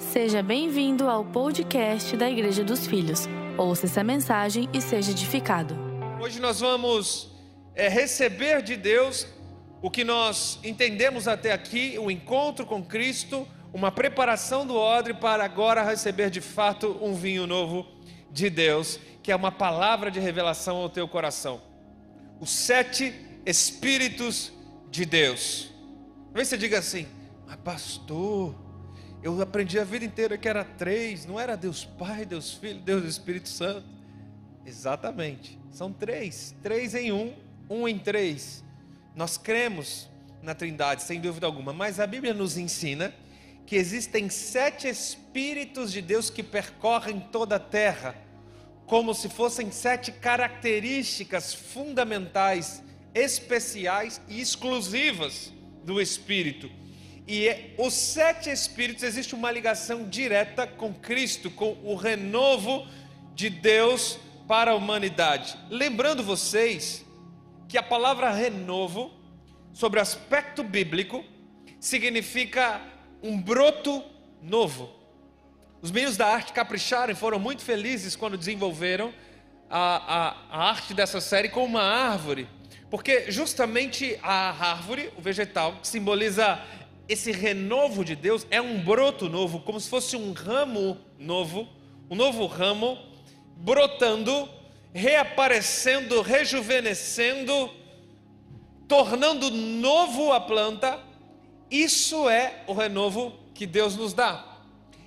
Seja bem-vindo ao podcast da Igreja dos Filhos. Ouça essa mensagem e seja edificado. Hoje nós vamos é, receber de Deus o que nós entendemos até aqui, o encontro com Cristo, uma preparação do odre para agora receber de fato um vinho novo de Deus, que é uma palavra de revelação ao teu coração. Os sete Espíritos de Deus. Talvez você diga assim, mas pastor, eu aprendi a vida inteira que era três, não era Deus Pai, Deus Filho, Deus Espírito Santo. Exatamente, são três, três em um, um em três. Nós cremos na Trindade, sem dúvida alguma, mas a Bíblia nos ensina que existem sete Espíritos de Deus que percorrem toda a terra, como se fossem sete características fundamentais, especiais e exclusivas do Espírito. E é, os sete Espíritos existe uma ligação direta com Cristo, com o renovo de Deus para a humanidade. Lembrando vocês que a palavra renovo, sobre aspecto bíblico, significa um broto novo. Os meninos da arte capricharam e foram muito felizes quando desenvolveram a, a, a arte dessa série com uma árvore, porque justamente a árvore, o vegetal, simboliza esse renovo de Deus é um broto novo, como se fosse um ramo novo, um novo ramo brotando, reaparecendo, rejuvenescendo, tornando novo a planta. Isso é o renovo que Deus nos dá.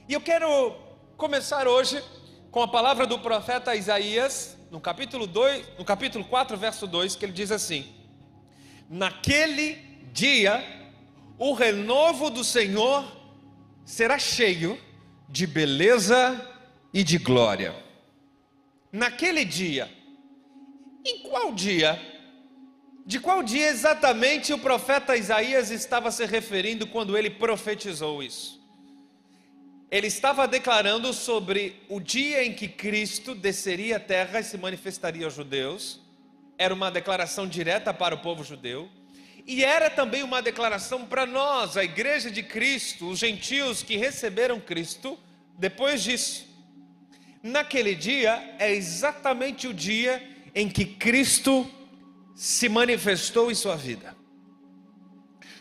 E eu quero começar hoje com a palavra do profeta Isaías, no capítulo 2, no capítulo 4, verso 2, que ele diz assim: Naquele dia o renovo do Senhor será cheio de beleza e de glória. Naquele dia, em qual dia? De qual dia exatamente o profeta Isaías estava se referindo quando ele profetizou isso? Ele estava declarando sobre o dia em que Cristo desceria à terra e se manifestaria aos judeus. Era uma declaração direta para o povo judeu. E era também uma declaração para nós, a igreja de Cristo, os gentios que receberam Cristo depois disso. Naquele dia é exatamente o dia em que Cristo se manifestou em sua vida.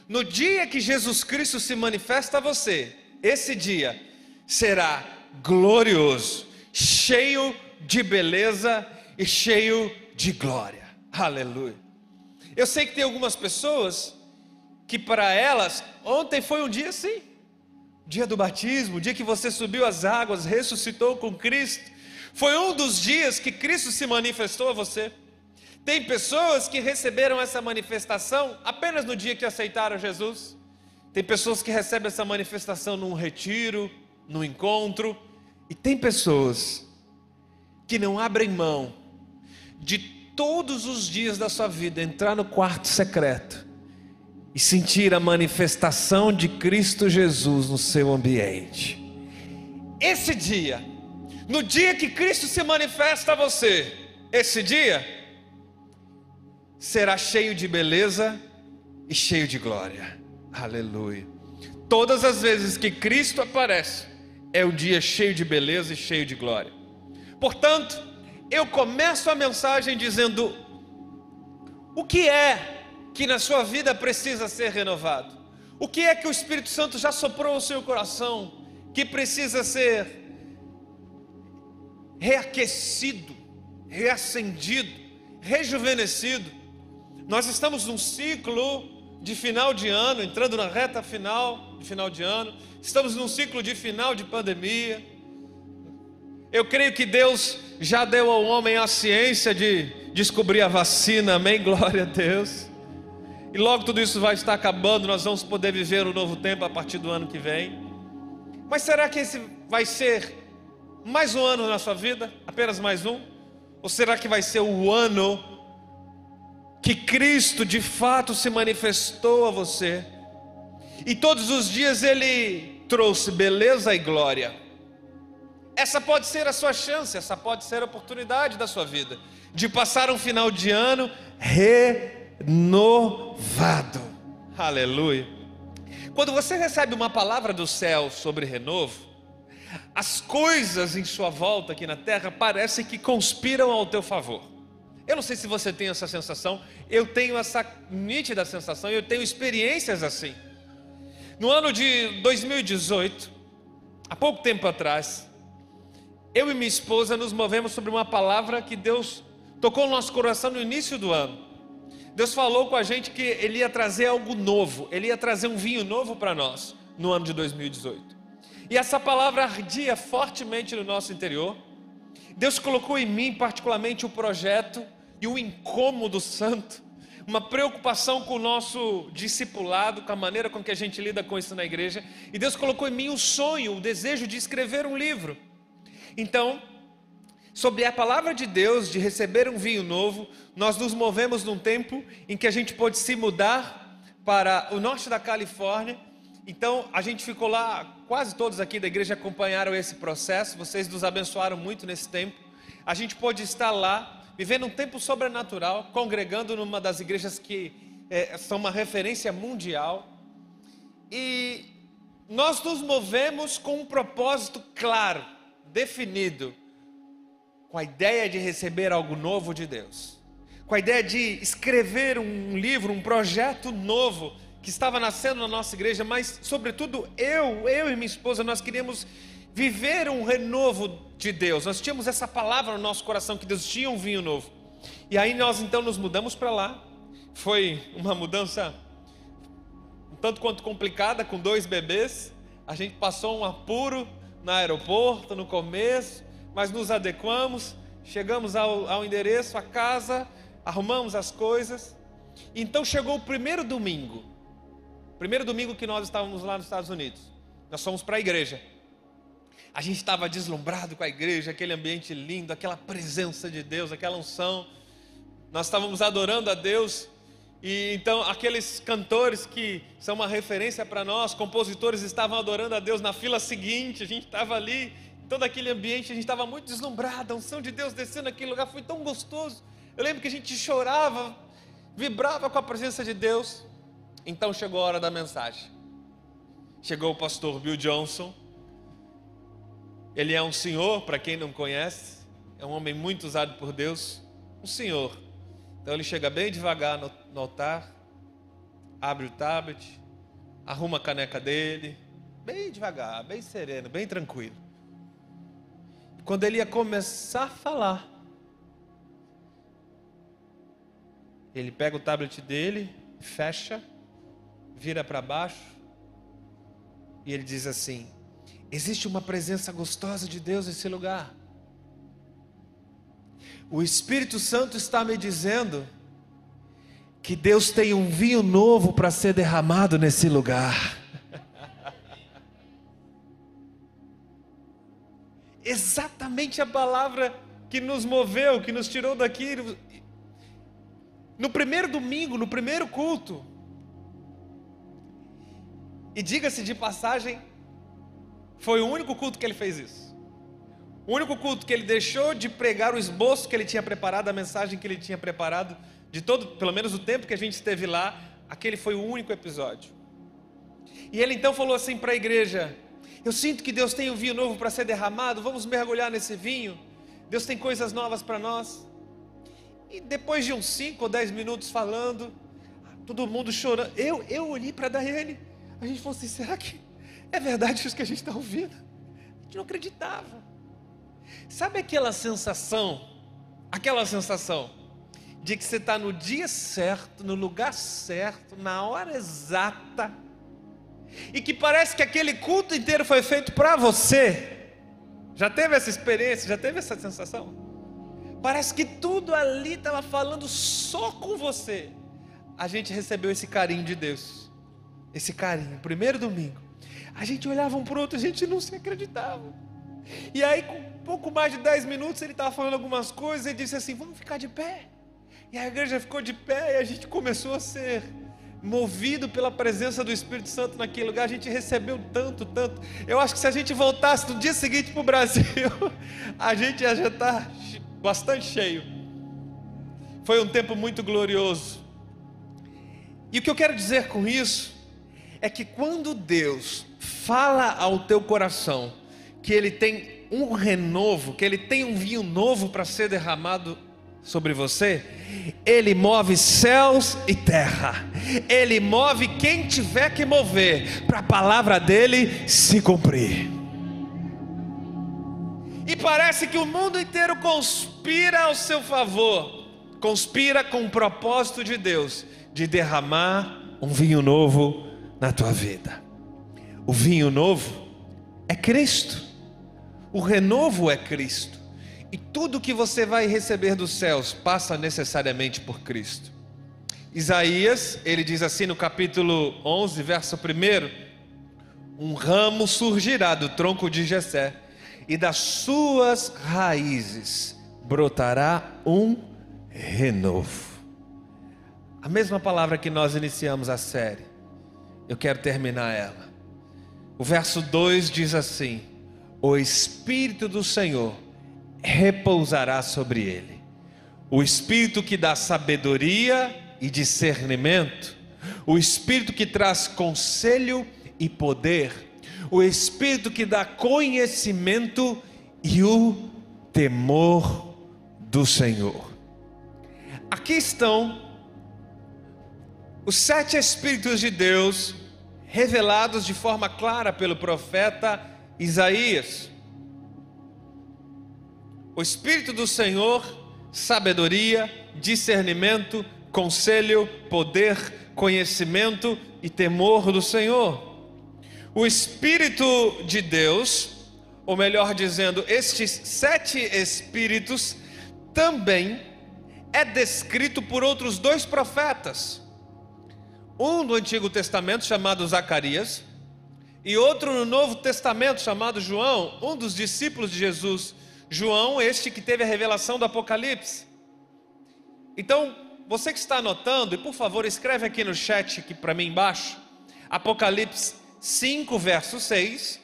No dia que Jesus Cristo se manifesta a você, esse dia será glorioso, cheio de beleza e cheio de glória. Aleluia. Eu sei que tem algumas pessoas que para elas ontem foi um dia assim, dia do batismo, dia que você subiu as águas, ressuscitou com Cristo. Foi um dos dias que Cristo se manifestou a você. Tem pessoas que receberam essa manifestação apenas no dia que aceitaram Jesus. Tem pessoas que recebem essa manifestação num retiro, num encontro. E tem pessoas que não abrem mão de todos os dias da sua vida entrar no quarto secreto e sentir a manifestação de Cristo Jesus no seu ambiente. Esse dia, no dia que Cristo se manifesta a você, esse dia será cheio de beleza e cheio de glória. Aleluia. Todas as vezes que Cristo aparece, é um dia cheio de beleza e cheio de glória. Portanto, eu começo a mensagem dizendo: o que é que na sua vida precisa ser renovado? O que é que o Espírito Santo já soprou no seu coração que precisa ser reaquecido, reacendido, rejuvenescido? Nós estamos num ciclo de final de ano, entrando na reta final de final de ano, estamos num ciclo de final de pandemia. Eu creio que Deus já deu ao homem a ciência de descobrir a vacina, amém? Glória a Deus. E logo tudo isso vai estar acabando, nós vamos poder viver um novo tempo a partir do ano que vem. Mas será que esse vai ser mais um ano na sua vida? Apenas mais um? Ou será que vai ser o ano que Cristo de fato se manifestou a você? E todos os dias ele trouxe beleza e glória. Essa pode ser a sua chance, essa pode ser a oportunidade da sua vida de passar um final de ano renovado. Aleluia. Quando você recebe uma palavra do céu sobre renovo, As coisas em sua volta aqui na terra parecem que conspiram ao teu favor. Eu não sei se você tem essa sensação, eu tenho essa nítida sensação, eu tenho experiências assim. No ano de 2018, há pouco tempo atrás, eu e minha esposa nos movemos sobre uma palavra que Deus tocou no nosso coração no início do ano. Deus falou com a gente que Ele ia trazer algo novo, Ele ia trazer um vinho novo para nós no ano de 2018. E essa palavra ardia fortemente no nosso interior. Deus colocou em mim, particularmente, o projeto e o incômodo santo, uma preocupação com o nosso discipulado, com a maneira com que a gente lida com isso na igreja. E Deus colocou em mim o sonho, o desejo de escrever um livro. Então, sobre a palavra de Deus, de receber um vinho novo, nós nos movemos num tempo em que a gente pôde se mudar para o norte da Califórnia. Então, a gente ficou lá, quase todos aqui da igreja acompanharam esse processo, vocês nos abençoaram muito nesse tempo. A gente pôde estar lá, vivendo um tempo sobrenatural, congregando numa das igrejas que é, são uma referência mundial. E nós nos movemos com um propósito claro, definido, com a ideia de receber algo novo de Deus, com a ideia de escrever um livro, um projeto novo que estava nascendo na nossa igreja, mas, sobretudo, eu, eu e minha esposa, nós queríamos viver um renovo de Deus. Nós tínhamos essa palavra no nosso coração que Deus tinha um vinho novo. E aí nós então nos mudamos para lá. Foi uma mudança um tanto quanto complicada com dois bebês. A gente passou um apuro no aeroporto no começo, mas nos adequamos, chegamos ao, ao endereço, à casa, arrumamos as coisas. Então chegou o primeiro domingo, primeiro domingo que nós estávamos lá nos Estados Unidos. Nós fomos para a igreja. A gente estava deslumbrado com a igreja, aquele ambiente lindo, aquela presença de Deus, aquela unção. Nós estávamos adorando a Deus. E então aqueles cantores que são uma referência para nós, compositores estavam adorando a Deus na fila seguinte, a gente estava ali todo aquele ambiente, a gente estava muito deslumbrado, a unção de Deus descendo naquele lugar foi tão gostoso. Eu lembro que a gente chorava, vibrava com a presença de Deus. Então chegou a hora da mensagem. Chegou o pastor Bill Johnson. Ele é um senhor, para quem não conhece, é um homem muito usado por Deus, um senhor. Então ele chega bem devagar no, no altar, abre o tablet, arruma a caneca dele, bem devagar, bem sereno, bem tranquilo. Quando ele ia começar a falar, ele pega o tablet dele, fecha, vira para baixo e ele diz assim: Existe uma presença gostosa de Deus nesse lugar. O Espírito Santo está me dizendo que Deus tem um vinho novo para ser derramado nesse lugar. exatamente a palavra que nos moveu, que nos tirou daqui. No primeiro domingo, no primeiro culto. E diga-se de passagem, foi o único culto que ele fez isso. O único culto que ele deixou de pregar o esboço que ele tinha preparado, a mensagem que ele tinha preparado, de todo, pelo menos o tempo que a gente esteve lá, aquele foi o único episódio. E ele então falou assim para a igreja: eu sinto que Deus tem um vinho novo para ser derramado, vamos mergulhar nesse vinho. Deus tem coisas novas para nós. E depois de uns 5 ou 10 minutos falando, todo mundo chorando, eu, eu olhei para Daiane, a gente falou assim: será que é verdade isso que a gente está ouvindo? A gente não acreditava. Sabe aquela sensação, aquela sensação de que você está no dia certo, no lugar certo, na hora exata, e que parece que aquele culto inteiro foi feito para você. Já teve essa experiência? Já teve essa sensação? Parece que tudo ali estava falando só com você. A gente recebeu esse carinho de Deus. Esse carinho, primeiro domingo. A gente olhava um para o outro, a gente não se acreditava. E aí, pouco mais de 10 minutos, ele estava falando algumas coisas e disse assim: Vamos ficar de pé. E a igreja ficou de pé e a gente começou a ser movido pela presença do Espírito Santo naquele lugar, a gente recebeu tanto, tanto. Eu acho que se a gente voltasse no dia seguinte para o Brasil, a gente ia já estar tá bastante cheio. Foi um tempo muito glorioso. E o que eu quero dizer com isso é que quando Deus fala ao teu coração que ele tem um renovo, que ele tem um vinho novo para ser derramado sobre você, ele move céus e terra. Ele move quem tiver que mover para a palavra dele se cumprir. E parece que o mundo inteiro conspira ao seu favor, conspira com o propósito de Deus de derramar um vinho novo na tua vida. O vinho novo é Cristo. O renovo é Cristo. E tudo que você vai receber dos céus passa necessariamente por Cristo. Isaías, ele diz assim no capítulo 11, verso 1: Um ramo surgirá do tronco de Jessé, e das suas raízes brotará um renovo. A mesma palavra que nós iniciamos a série, eu quero terminar ela. O verso 2 diz assim: O Espírito do Senhor repousará sobre ele. O Espírito que dá sabedoria e discernimento, o Espírito que traz conselho e poder, o Espírito que dá conhecimento e o temor do Senhor. Aqui estão os sete Espíritos de Deus revelados de forma clara pelo profeta Isaías. O Espírito do Senhor, sabedoria, discernimento, conselho, poder, conhecimento e temor do Senhor. O Espírito de Deus, ou melhor dizendo, estes sete Espíritos, também é descrito por outros dois profetas. Um do Antigo Testamento, chamado Zacarias, e outro no Novo Testamento, chamado João, um dos discípulos de Jesus João, este que teve a revelação do Apocalipse. Então, você que está anotando, e por favor, escreve aqui no chat aqui para mim embaixo, Apocalipse 5, verso 6,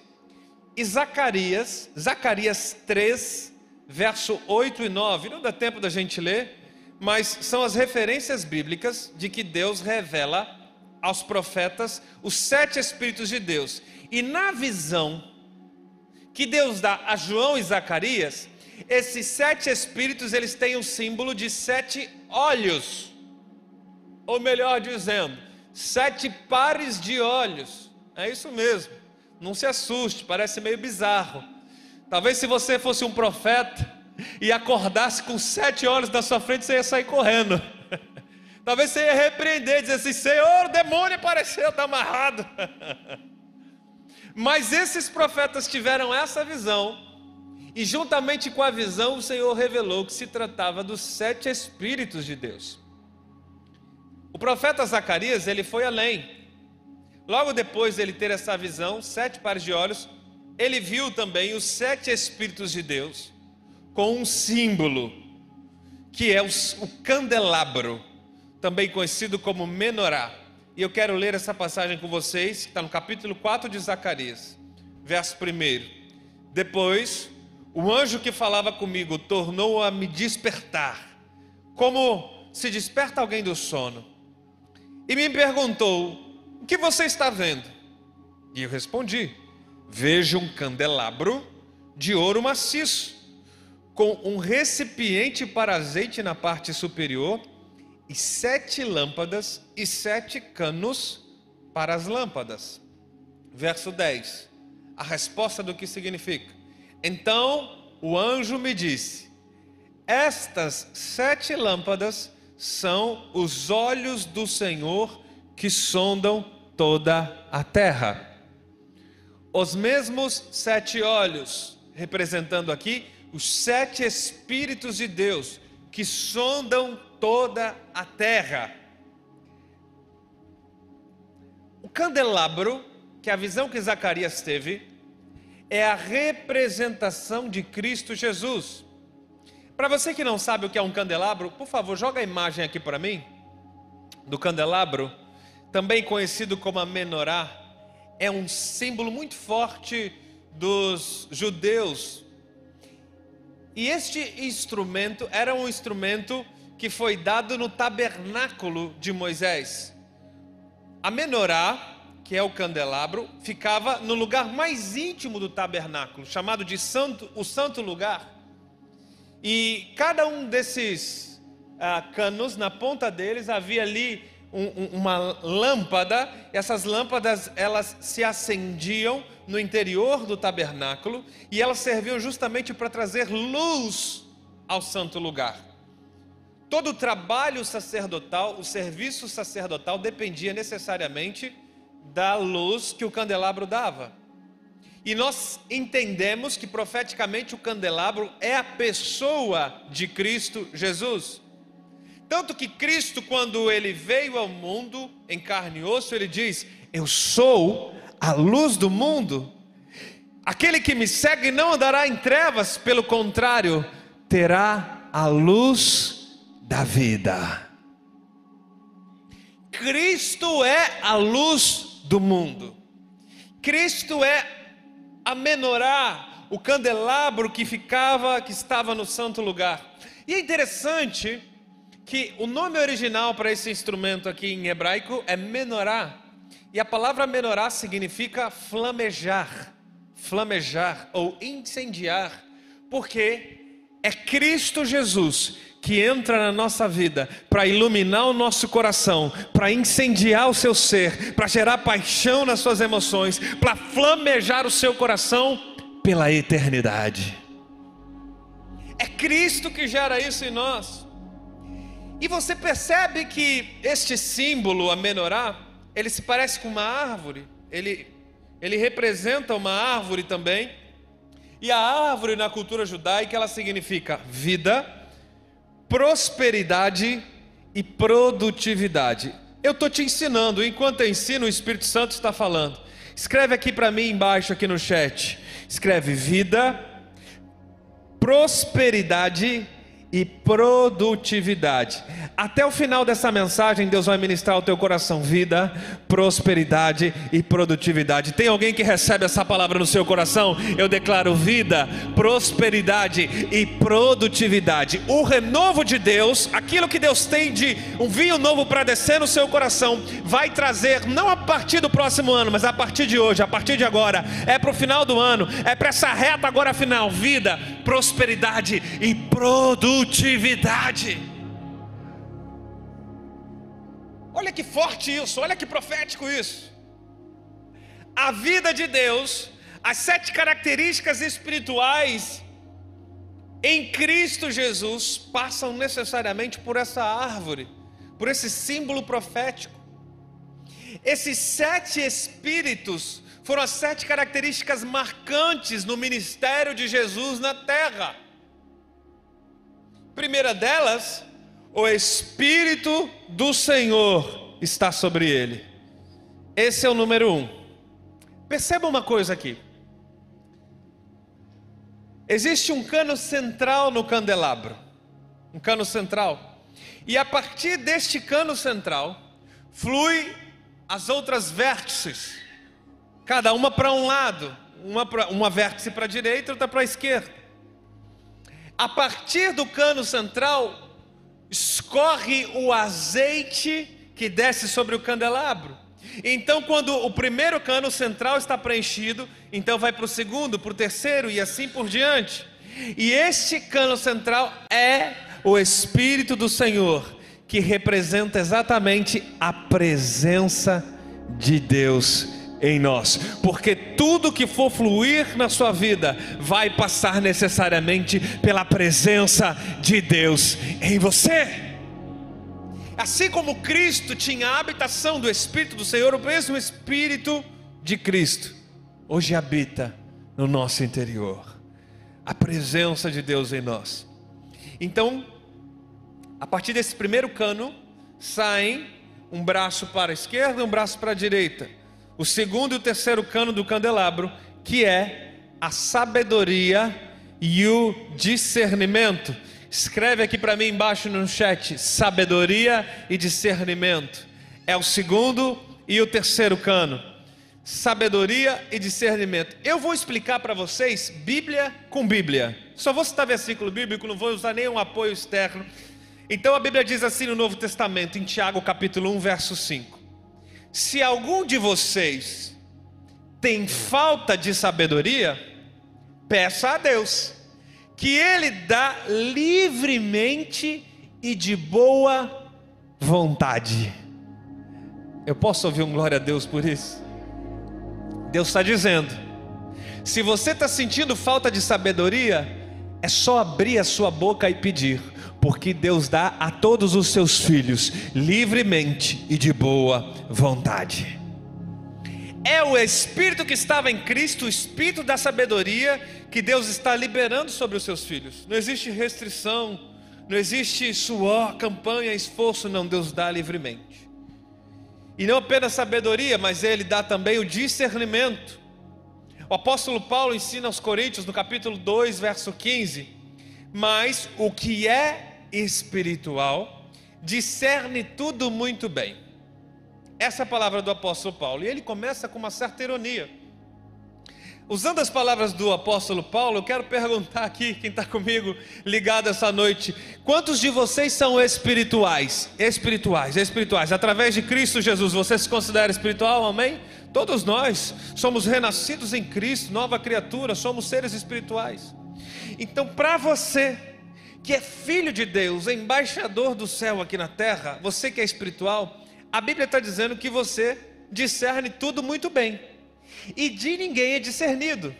e Zacarias, Zacarias 3, verso 8 e 9. Não dá tempo da gente ler, mas são as referências bíblicas de que Deus revela aos profetas os sete Espíritos de Deus. E na visão que Deus dá a João e Zacarias, esses sete espíritos eles têm o símbolo de sete olhos, ou melhor dizendo, sete pares de olhos. É isso mesmo. Não se assuste, parece meio bizarro. Talvez se você fosse um profeta e acordasse com sete olhos na sua frente, você ia sair correndo. Talvez você ia repreender, dizer assim: Senhor, o demônio apareceu, está amarrado. Mas esses profetas tiveram essa visão, e juntamente com a visão, o Senhor revelou que se tratava dos sete Espíritos de Deus. O profeta Zacarias, ele foi além. Logo depois de ele ter essa visão, sete pares de olhos, ele viu também os sete Espíritos de Deus, com um símbolo, que é o candelabro, também conhecido como menorá. E eu quero ler essa passagem com vocês, que está no capítulo 4 de Zacarias, verso 1. Depois, o anjo que falava comigo tornou a me despertar, como se desperta alguém do sono, e me perguntou: O que você está vendo? E eu respondi: Vejo um candelabro de ouro maciço, com um recipiente para azeite na parte superior e sete lâmpadas e sete canos para as lâmpadas. Verso 10. A resposta do que significa. Então o anjo me disse: Estas sete lâmpadas são os olhos do Senhor que sondam toda a terra. Os mesmos sete olhos, representando aqui os sete Espíritos de Deus que sondam toda a terra. O candelabro, que é a visão que Zacarias teve, é a representação de Cristo Jesus. Para você que não sabe o que é um candelabro, por favor, joga a imagem aqui para mim do candelabro, também conhecido como a menorá, é um símbolo muito forte dos judeus. E este instrumento era um instrumento que foi dado no tabernáculo de Moisés. A menorá, que é o candelabro, ficava no lugar mais íntimo do tabernáculo, chamado de santo, o santo lugar. E cada um desses ah, canos, na ponta deles havia ali um, um, uma lâmpada. Essas lâmpadas elas se acendiam no interior do tabernáculo e elas serviam justamente para trazer luz ao santo lugar. Todo o trabalho sacerdotal, o serviço sacerdotal dependia necessariamente da luz que o candelabro dava. E nós entendemos que profeticamente o candelabro é a pessoa de Cristo Jesus. Tanto que Cristo, quando ele veio ao mundo em carne e osso, ele diz: Eu sou a luz do mundo. Aquele que me segue não andará em trevas, pelo contrário, terá a luz da vida. Cristo é a luz do mundo. Cristo é a menorá, o candelabro que ficava, que estava no santo lugar. E é interessante que o nome original para esse instrumento aqui em hebraico é menorá. E a palavra menorá significa flamejar, flamejar ou incendiar, porque é Cristo Jesus que entra na nossa vida para iluminar o nosso coração, para incendiar o seu ser, para gerar paixão nas suas emoções, para flamejar o seu coração pela eternidade. É Cristo que gera isso em nós. E você percebe que este símbolo, a menorá, ele se parece com uma árvore, ele, ele representa uma árvore também. E a árvore na cultura judaica ela significa vida, prosperidade e produtividade. Eu estou te ensinando, enquanto eu ensino, o Espírito Santo está falando. Escreve aqui para mim embaixo, aqui no chat. Escreve vida, prosperidade e produtividade. Até o final dessa mensagem, Deus vai ministrar ao teu coração vida, prosperidade e produtividade. Tem alguém que recebe essa palavra no seu coração? Eu declaro vida, prosperidade e produtividade. O renovo de Deus, aquilo que Deus tem de um vinho novo para descer no seu coração, vai trazer não a partir do próximo ano, mas a partir de hoje, a partir de agora, é para o final do ano, é para essa reta agora final, vida, prosperidade e produtividade. Olha que forte isso, olha que profético isso. A vida de Deus, as sete características espirituais em Cristo Jesus passam necessariamente por essa árvore, por esse símbolo profético. Esses sete espíritos foram as sete características marcantes no ministério de Jesus na terra. Primeira delas, o Espírito do Senhor está sobre ele. Esse é o número um. Perceba uma coisa aqui. Existe um cano central no candelabro, um cano central, e a partir deste cano central flui as outras vértices, cada uma para um lado, uma, pra, uma vértice para a direita, outra para a esquerda. A partir do cano central escorre o azeite que desce sobre o candelabro. Então, quando o primeiro cano central está preenchido, então vai para o segundo, para o terceiro e assim por diante. E este cano central é o Espírito do Senhor, que representa exatamente a presença de Deus em nós, porque tudo que for fluir na sua vida vai passar necessariamente pela presença de Deus em você. Assim como Cristo tinha a habitação do Espírito do Senhor, o mesmo Espírito de Cristo hoje habita no nosso interior. A presença de Deus em nós. Então, a partir desse primeiro cano, saem um braço para a esquerda e um braço para a direita o segundo e o terceiro cano do candelabro, que é a sabedoria e o discernimento. Escreve aqui para mim embaixo no chat: sabedoria e discernimento. É o segundo e o terceiro cano. Sabedoria e discernimento. Eu vou explicar para vocês Bíblia com Bíblia. Só vou citar versículo bíblico, não vou usar nenhum apoio externo. Então a Bíblia diz assim no Novo Testamento, em Tiago capítulo 1, verso 5. Se algum de vocês tem falta de sabedoria, peça a Deus, que Ele dá livremente e de boa vontade. Eu posso ouvir um glória a Deus por isso? Deus está dizendo: se você está sentindo falta de sabedoria, é só abrir a sua boca e pedir, porque Deus dá a todos os seus filhos livremente e de boa vontade. É o Espírito que estava em Cristo, o Espírito da sabedoria, que Deus está liberando sobre os seus filhos. Não existe restrição, não existe suor, campanha, esforço, não, Deus dá livremente. E não apenas sabedoria, mas Ele dá também o discernimento. O apóstolo Paulo ensina aos Coríntios, no capítulo 2, verso 15: Mas o que é espiritual discerne tudo muito bem. Essa é a palavra do apóstolo Paulo. E ele começa com uma certa ironia. Usando as palavras do apóstolo Paulo, eu quero perguntar aqui, quem está comigo ligado essa noite: quantos de vocês são espirituais? Espirituais, espirituais. Através de Cristo Jesus, você se considera espiritual? Amém? Todos nós somos renascidos em Cristo, nova criatura, somos seres espirituais. Então, para você que é filho de Deus, embaixador do céu aqui na terra, você que é espiritual, a Bíblia está dizendo que você discerne tudo muito bem e de ninguém é discernido.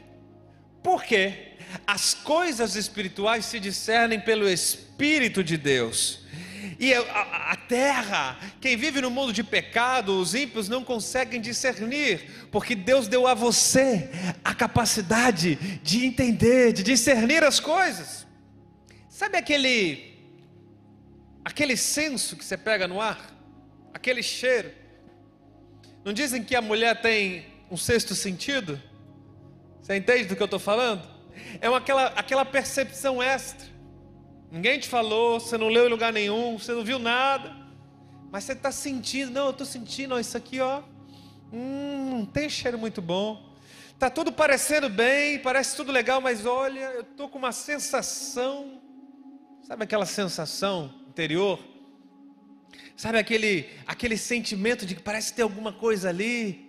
Por quê? As coisas espirituais se discernem pelo Espírito de Deus. E a, a, terra, quem vive no mundo de pecado, os ímpios não conseguem discernir, porque Deus deu a você a capacidade de entender, de discernir as coisas. Sabe aquele aquele senso que você pega no ar? Aquele cheiro? Não dizem que a mulher tem um sexto sentido? Você entende do que eu estou falando? É uma, aquela, aquela percepção extra. Ninguém te falou, você não leu em lugar nenhum, você não viu nada, mas você está sentindo, não, eu estou sentindo, ó, isso aqui, ó, hum, tem cheiro muito bom, está tudo parecendo bem, parece tudo legal, mas olha, eu estou com uma sensação, sabe aquela sensação interior? Sabe aquele, aquele sentimento de que parece ter alguma coisa ali?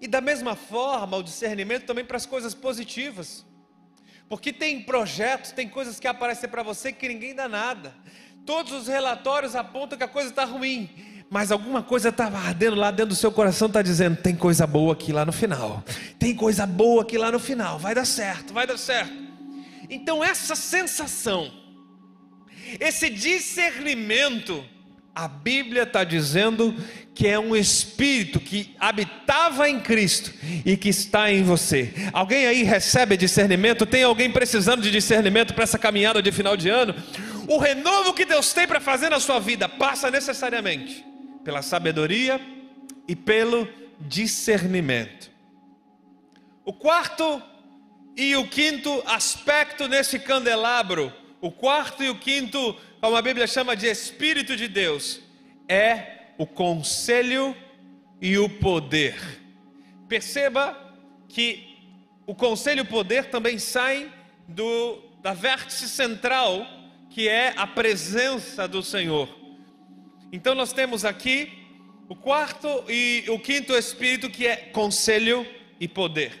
E da mesma forma, o discernimento também para as coisas positivas. Porque tem projetos, tem coisas que aparecem para você que ninguém dá nada. Todos os relatórios apontam que a coisa está ruim, mas alguma coisa está ardendo lá dentro do seu coração, está dizendo: tem coisa boa aqui lá no final, tem coisa boa aqui lá no final, vai dar certo, vai dar certo. Então, essa sensação, esse discernimento, a Bíblia está dizendo que é um espírito que habitava em Cristo e que está em você. Alguém aí recebe discernimento? Tem alguém precisando de discernimento para essa caminhada de final de ano? O renovo que Deus tem para fazer na sua vida passa necessariamente pela sabedoria e pelo discernimento. O quarto e o quinto aspecto nesse candelabro, o quarto e o quinto, como a Bíblia chama de Espírito de Deus, é o conselho e o poder. Perceba que o conselho e o poder também saem do, da vértice central, que é a presença do Senhor. Então nós temos aqui o quarto e o quinto espírito, que é conselho e poder.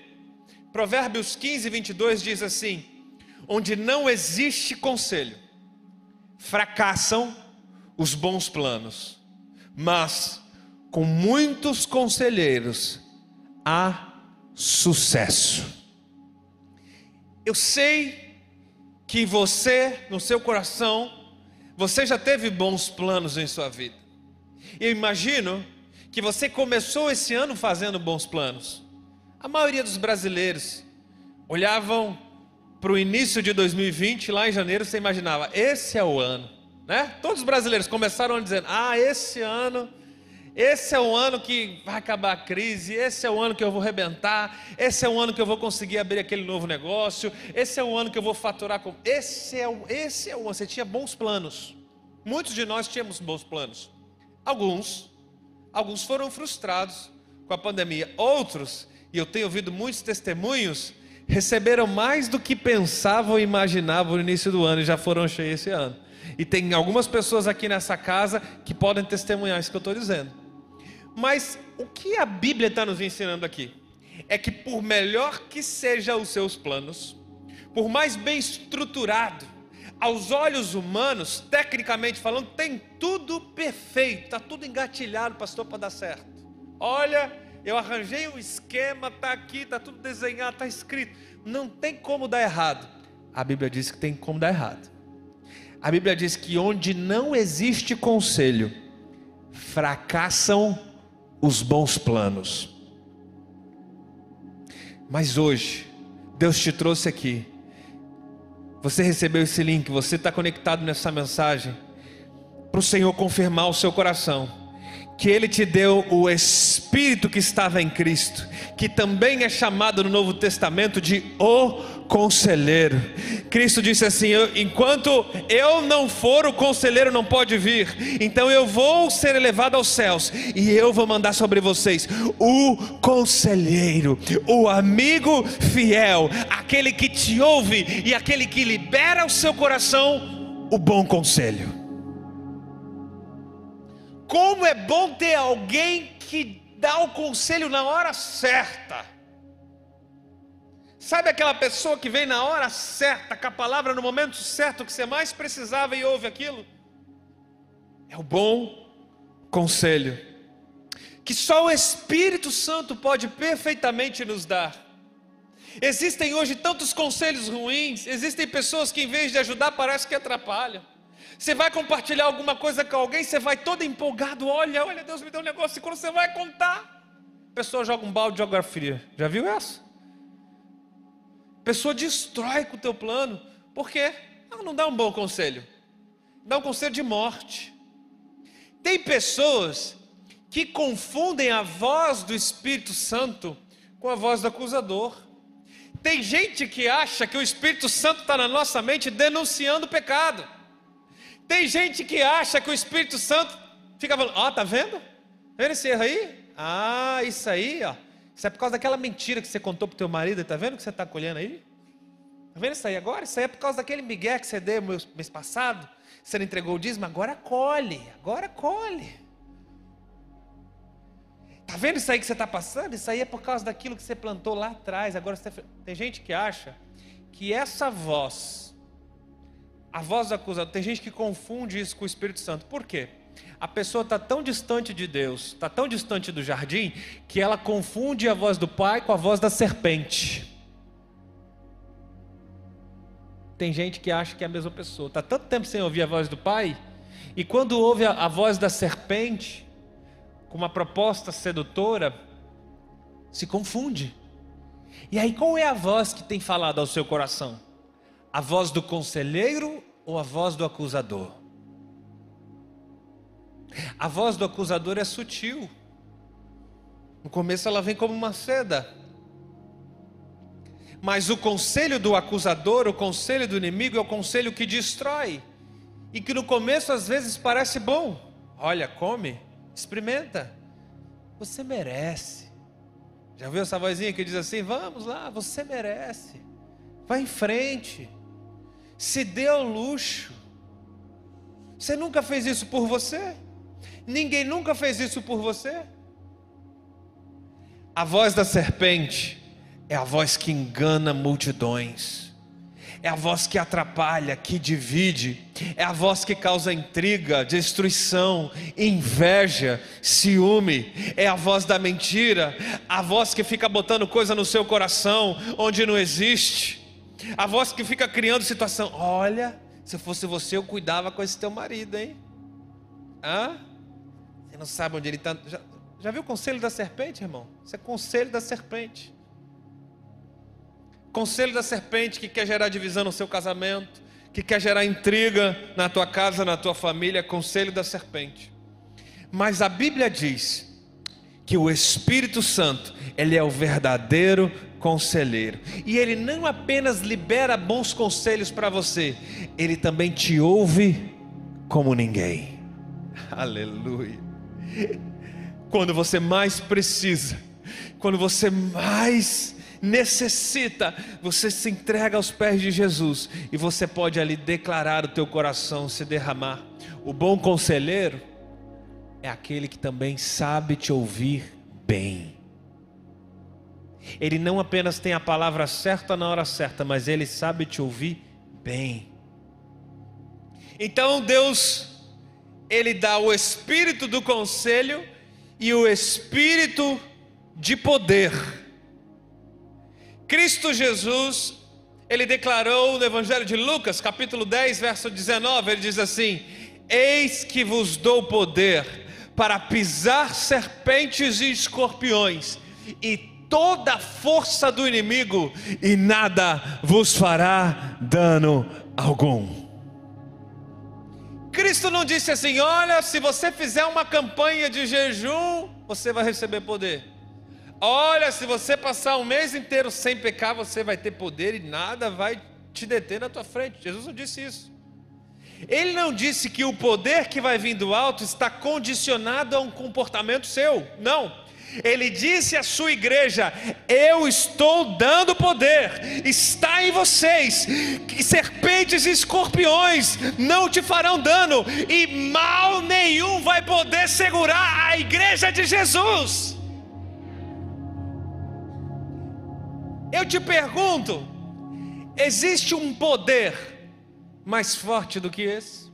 Provérbios 15, 22 diz assim: Onde não existe conselho, fracassam os bons planos mas com muitos conselheiros há sucesso. Eu sei que você, no seu coração, você já teve bons planos em sua vida. Eu imagino que você começou esse ano fazendo bons planos. A maioria dos brasileiros olhavam para o início de 2020, lá em janeiro, você imaginava: esse é o ano. Né? Todos os brasileiros começaram dizendo: Ah, esse ano, esse é o ano que vai acabar a crise, esse é o ano que eu vou rebentar, esse é o ano que eu vou conseguir abrir aquele novo negócio, esse é o ano que eu vou faturar com. Esse é o, esse é o ano. Você tinha bons planos. Muitos de nós tínhamos bons planos. Alguns, alguns foram frustrados com a pandemia. Outros, e eu tenho ouvido muitos testemunhos, receberam mais do que pensavam e imaginavam no início do ano e já foram cheios esse ano. E tem algumas pessoas aqui nessa casa que podem testemunhar isso que eu estou dizendo. Mas o que a Bíblia está nos ensinando aqui? É que por melhor que sejam os seus planos, por mais bem estruturado, aos olhos humanos, tecnicamente falando, tem tudo perfeito, está tudo engatilhado, pastor, para dar certo. Olha, eu arranjei um esquema, está aqui, está tudo desenhado, está escrito. Não tem como dar errado. A Bíblia diz que tem como dar errado. A Bíblia diz que onde não existe conselho, fracassam os bons planos. Mas hoje, Deus te trouxe aqui. Você recebeu esse link, você está conectado nessa mensagem. Para o Senhor confirmar o seu coração que Ele te deu o Espírito que estava em Cristo, que também é chamado no Novo Testamento de o Conselheiro. Cristo disse assim: enquanto eu não for, o Conselheiro não pode vir. Então eu vou ser elevado aos céus e eu vou mandar sobre vocês o Conselheiro, o amigo fiel, aquele que te ouve e aquele que libera o seu coração o bom conselho. Como é bom ter alguém que dá o conselho na hora certa. Sabe aquela pessoa que vem na hora certa, com a palavra no momento certo que você mais precisava e ouve aquilo? É o bom conselho, que só o Espírito Santo pode perfeitamente nos dar. Existem hoje tantos conselhos ruins, existem pessoas que em vez de ajudar parece que atrapalham. Você vai compartilhar alguma coisa com alguém, você vai todo empolgado, olha, olha, Deus me deu um negócio, e quando você vai contar, a pessoa joga um balde de água fria. Já viu essa? A pessoa destrói com o teu plano, por quê? Ela não dá um bom conselho, dá um conselho de morte. Tem pessoas que confundem a voz do Espírito Santo com a voz do acusador. Tem gente que acha que o Espírito Santo está na nossa mente denunciando o pecado. Tem gente que acha que o Espírito Santo fica falando, ó, oh, tá vendo? Vendo esse erro aí? Ah, isso aí, ó. Isso é por causa daquela mentira que você contou pro teu marido, tá vendo que você está colhendo aí? Tá vendo isso aí agora? Isso aí é por causa daquele migué que você deu mês passado. Você não entregou o dízimo, agora colhe, agora colhe. Tá vendo isso aí que você está passando? Isso aí é por causa daquilo que você plantou lá atrás. Agora você... tem gente que acha que essa voz a voz do acusador, tem gente que confunde isso com o Espírito Santo. Por quê? A pessoa está tão distante de Deus, está tão distante do jardim, que ela confunde a voz do pai com a voz da serpente. Tem gente que acha que é a mesma pessoa. Está tanto tempo sem ouvir a voz do pai, e quando ouve a, a voz da serpente, com uma proposta sedutora, se confunde. E aí, qual é a voz que tem falado ao seu coração? A voz do conselheiro ou a voz do acusador? A voz do acusador é sutil. No começo ela vem como uma seda. Mas o conselho do acusador, o conselho do inimigo, é o conselho que destrói. E que no começo às vezes parece bom. Olha, come, experimenta. Você merece. Já viu essa vozinha que diz assim: Vamos lá, você merece. Vai em frente se dê ao luxo. Você nunca fez isso por você? Ninguém nunca fez isso por você? A voz da serpente é a voz que engana multidões, é a voz que atrapalha, que divide, é a voz que causa intriga, destruição, inveja, ciúme, é a voz da mentira, a voz que fica botando coisa no seu coração onde não existe. A voz que fica criando situação. Olha, se fosse você, eu cuidava com esse teu marido, hein? Hã? Você não sabe onde ele está. Já, já viu o conselho da serpente, irmão? Isso é conselho da serpente. Conselho da serpente que quer gerar divisão no seu casamento, que quer gerar intriga na tua casa, na tua família, conselho da serpente. Mas a Bíblia diz que o Espírito Santo, ele é o verdadeiro conselheiro. E ele não apenas libera bons conselhos para você, ele também te ouve como ninguém. Aleluia. Quando você mais precisa, quando você mais necessita, você se entrega aos pés de Jesus e você pode ali declarar o teu coração, se derramar. O bom conselheiro é aquele que também sabe te ouvir bem. Ele não apenas tem a palavra certa na hora certa, mas ele sabe te ouvir bem. Então Deus, Ele dá o espírito do conselho e o espírito de poder. Cristo Jesus, Ele declarou no Evangelho de Lucas, capítulo 10, verso 19: Ele diz assim: Eis que vos dou poder para pisar serpentes e escorpiões e toda a força do inimigo, e nada vos fará dano algum. Cristo não disse assim: olha, se você fizer uma campanha de jejum, você vai receber poder. Olha, se você passar um mês inteiro sem pecar, você vai ter poder e nada vai te deter na tua frente. Jesus não disse isso. Ele não disse que o poder que vai vir do alto está condicionado a um comportamento seu. Não. Ele disse à sua igreja: Eu estou dando poder, está em vocês, serpentes e escorpiões não te farão dano, e mal nenhum vai poder segurar a igreja de Jesus. Eu te pergunto: existe um poder mais forte do que esse?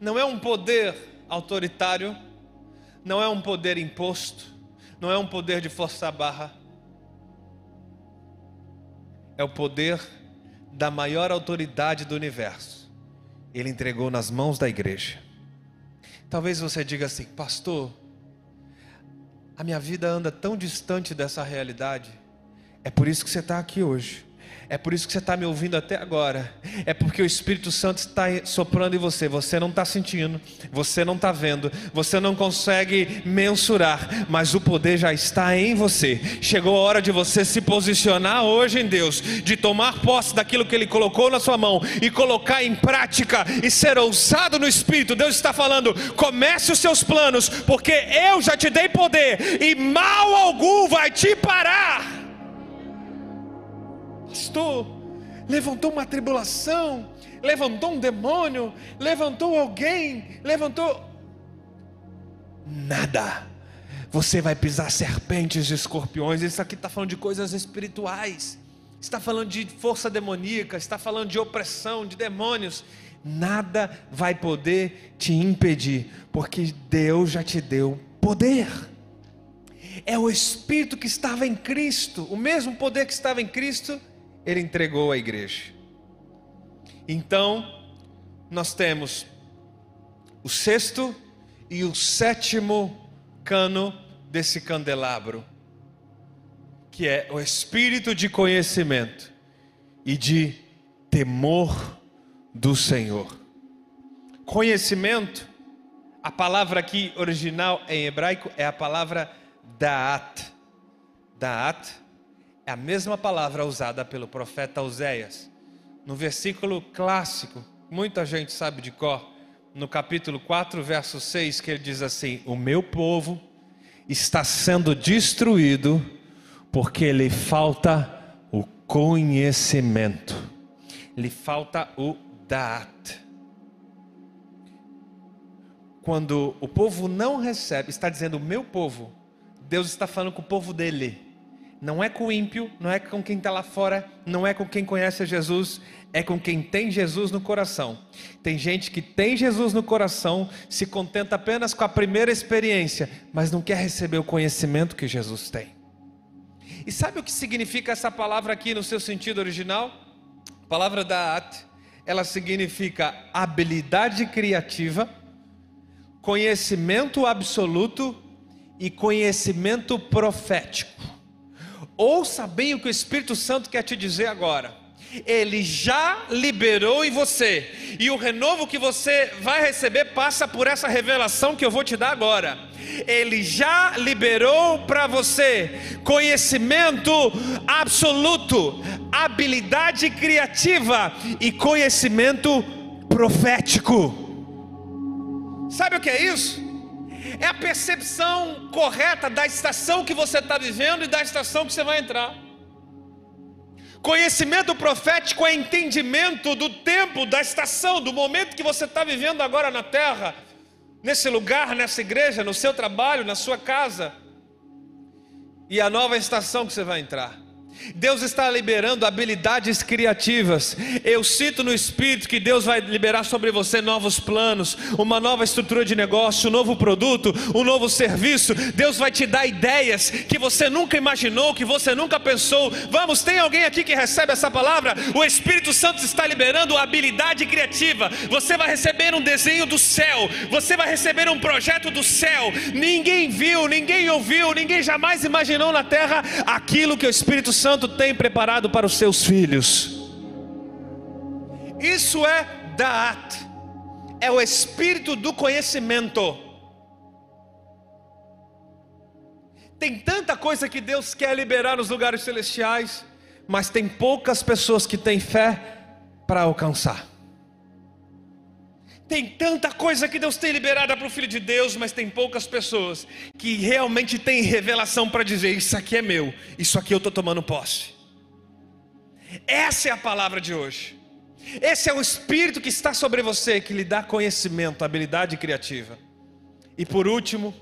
Não é um poder autoritário, não é um poder imposto, não é um poder de força barra. É o poder da maior autoridade do universo. Ele entregou nas mãos da igreja. Talvez você diga assim, pastor, a minha vida anda tão distante dessa realidade. É por isso que você está aqui hoje. É por isso que você está me ouvindo até agora. É porque o Espírito Santo está soprando em você. Você não está sentindo, você não está vendo, você não consegue mensurar, mas o poder já está em você. Chegou a hora de você se posicionar hoje em Deus, de tomar posse daquilo que Ele colocou na sua mão e colocar em prática e ser ousado no Espírito. Deus está falando: comece os seus planos, porque eu já te dei poder e mal algum vai te parar levantou uma tribulação, levantou um demônio, levantou alguém, levantou. Nada. Você vai pisar serpentes e escorpiões. Isso aqui está falando de coisas espirituais. Está falando de força demoníaca, está falando de opressão, de demônios. Nada vai poder te impedir, porque Deus já te deu poder. É o Espírito que estava em Cristo, o mesmo poder que estava em Cristo, ele entregou à igreja. Então, nós temos o sexto e o sétimo cano desse candelabro, que é o espírito de conhecimento e de temor do Senhor. Conhecimento, a palavra aqui original em hebraico é a palavra daat. Daat é a mesma palavra usada pelo profeta Oséias. No versículo clássico, muita gente sabe de cor, no capítulo 4, verso 6, que ele diz assim: O meu povo está sendo destruído porque lhe falta o conhecimento, lhe falta o dat. Quando o povo não recebe, está dizendo o meu povo, Deus está falando com o povo dele não é com o ímpio, não é com quem está lá fora, não é com quem conhece Jesus, é com quem tem Jesus no coração. Tem gente que tem Jesus no coração, se contenta apenas com a primeira experiência, mas não quer receber o conhecimento que Jesus tem. E sabe o que significa essa palavra aqui no seu sentido original? A palavra da at, ela significa habilidade criativa, conhecimento absoluto e conhecimento profético. Ouça bem o que o Espírito Santo quer te dizer agora. Ele já liberou em você, e o renovo que você vai receber passa por essa revelação que eu vou te dar agora. Ele já liberou para você conhecimento absoluto, habilidade criativa e conhecimento profético. Sabe o que é isso? É a percepção correta da estação que você está vivendo e da estação que você vai entrar. Conhecimento profético é entendimento do tempo, da estação, do momento que você está vivendo agora na terra, nesse lugar, nessa igreja, no seu trabalho, na sua casa, e a nova estação que você vai entrar. Deus está liberando habilidades criativas. Eu sinto no Espírito que Deus vai liberar sobre você novos planos, uma nova estrutura de negócio, um novo produto, um novo serviço. Deus vai te dar ideias que você nunca imaginou, que você nunca pensou. Vamos, tem alguém aqui que recebe essa palavra? O Espírito Santo está liberando habilidade criativa. Você vai receber um desenho do céu, você vai receber um projeto do céu. Ninguém viu, ninguém ouviu, ninguém jamais imaginou na terra aquilo que o Espírito Santo Santo tem preparado para os seus filhos. Isso é Daat, é o espírito do conhecimento. Tem tanta coisa que Deus quer liberar nos lugares celestiais, mas tem poucas pessoas que têm fé para alcançar. Tem tanta coisa que Deus tem liberada para o Filho de Deus, mas tem poucas pessoas que realmente têm revelação para dizer: Isso aqui é meu, isso aqui eu estou tomando posse. Essa é a palavra de hoje. Esse é o Espírito que está sobre você, que lhe dá conhecimento, habilidade criativa. E por último,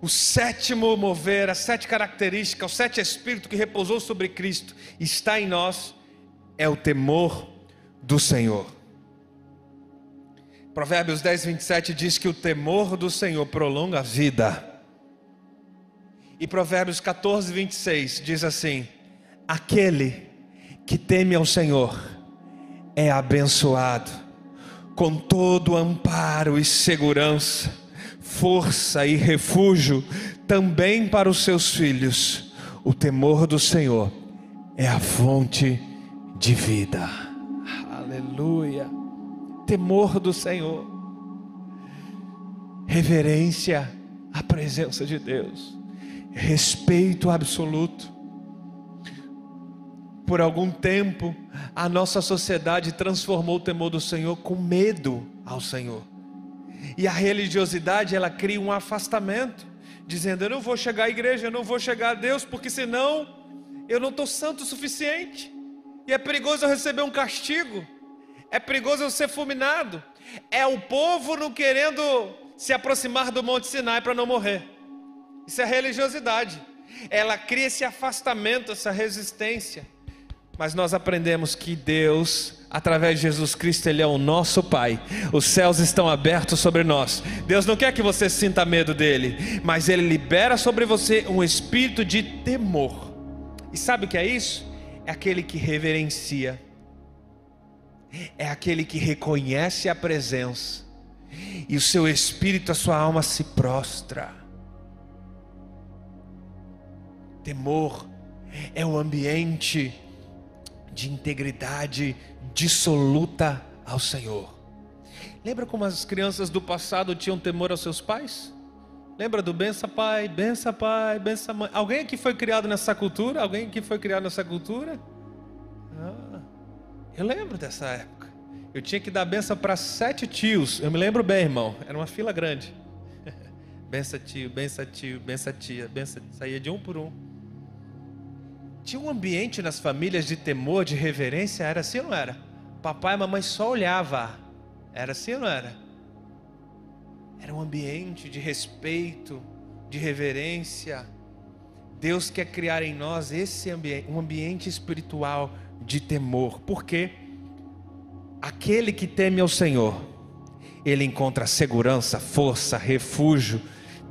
o sétimo mover, as sete características, o sete Espírito que repousou sobre Cristo, está em nós, é o temor do Senhor. Provérbios 10, 27 diz que o temor do Senhor prolonga a vida. E Provérbios 14, 26 diz assim: Aquele que teme ao Senhor é abençoado, com todo amparo e segurança, força e refúgio também para os seus filhos. O temor do Senhor é a fonte de vida. Aleluia temor do Senhor, reverência à presença de Deus, respeito absoluto. Por algum tempo, a nossa sociedade transformou o temor do Senhor com medo ao Senhor. E a religiosidade, ela cria um afastamento, dizendo: Eu não vou chegar à igreja, eu não vou chegar a Deus, porque senão eu não estou santo o suficiente. E é perigoso eu receber um castigo. É perigoso eu ser fulminado. É o povo não querendo se aproximar do Monte Sinai para não morrer. Isso é religiosidade. Ela cria esse afastamento, essa resistência. Mas nós aprendemos que Deus, através de Jesus Cristo, Ele é o nosso Pai. Os céus estão abertos sobre nós. Deus não quer que você sinta medo dele, mas Ele libera sobre você um espírito de temor. E sabe o que é isso? É aquele que reverencia é aquele que reconhece a presença e o seu espírito, a sua alma se prostra. Temor é um ambiente de integridade dissoluta ao Senhor. Lembra como as crianças do passado tinham temor aos seus pais? Lembra do bença pai, bença pai, bença mãe? Alguém aqui foi criado nessa cultura? Alguém aqui foi criado nessa cultura? Eu lembro dessa época. Eu tinha que dar benção para sete tios. Eu me lembro bem, irmão. Era uma fila grande. benção tio, benção tio, benção tia. Saía de um por um. Tinha um ambiente nas famílias de temor, de reverência. Era assim ou não era? Papai e mamãe só olhava. Era assim ou não era? Era um ambiente de respeito, de reverência. Deus quer criar em nós esse ambiente, um ambiente espiritual de temor. Porque aquele que teme ao Senhor, ele encontra segurança, força, refúgio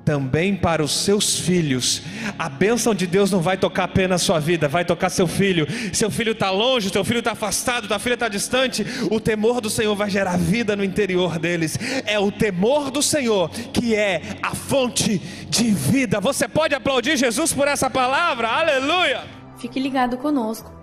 também para os seus filhos. A bênção de Deus não vai tocar apenas sua vida, vai tocar seu filho. Seu filho está longe, seu filho está afastado, tua filha está distante. O temor do Senhor vai gerar vida no interior deles. É o temor do Senhor que é a fonte de vida. Você pode aplaudir Jesus por essa palavra? Aleluia! Fique ligado conosco.